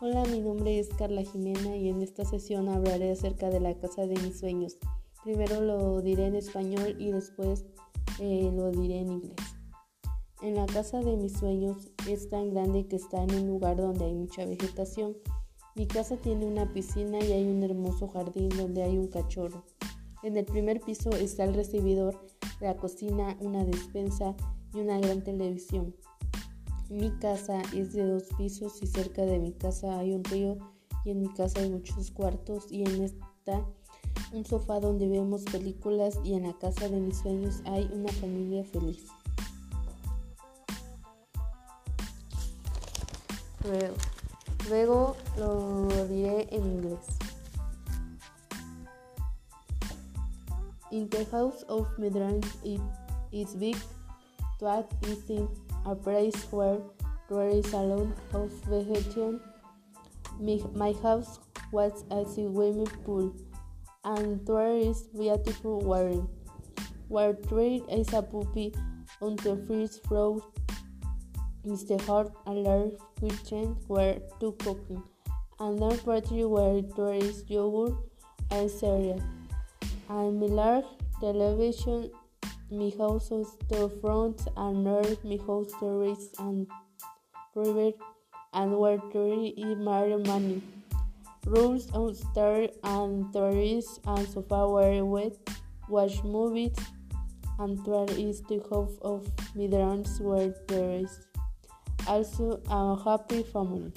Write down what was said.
mi nombre es Carla Jimena y en esta sesión hablaré acerca de la casa de mis sueños. Primero lo diré en español y después eh, lo diré en inglés. En la casa de mis sueños es tan grande que está en un lugar donde hay mucha vegetación. Mi casa tiene una piscina y hay un hermoso jardín donde hay un cachorro. En el primer piso está el recibidor, la cocina, una despensa y una gran televisión. Mi casa es de dos pisos y cerca de mi casa hay un río y en mi casa hay muchos cuartos y en esta un sofá donde vemos películas y en la casa de mis sueños hay una familia feliz. Luego, luego lo diré en inglés. In the house of my dreams it is big, that is a place where there is a lot of vegetation. My house was a swimming pool, and there is beautiful water. Where there is a puppy on the first floor is the hot and large kitchen where to cooking, and then party where there is yogurt and cereal, and my large television mi house storefronts and north mi house stories and river and water in Mario money. Rooms on star and tourists and sofa were wet, watch movies, and there is the hope of my migrants where there is also a happy family.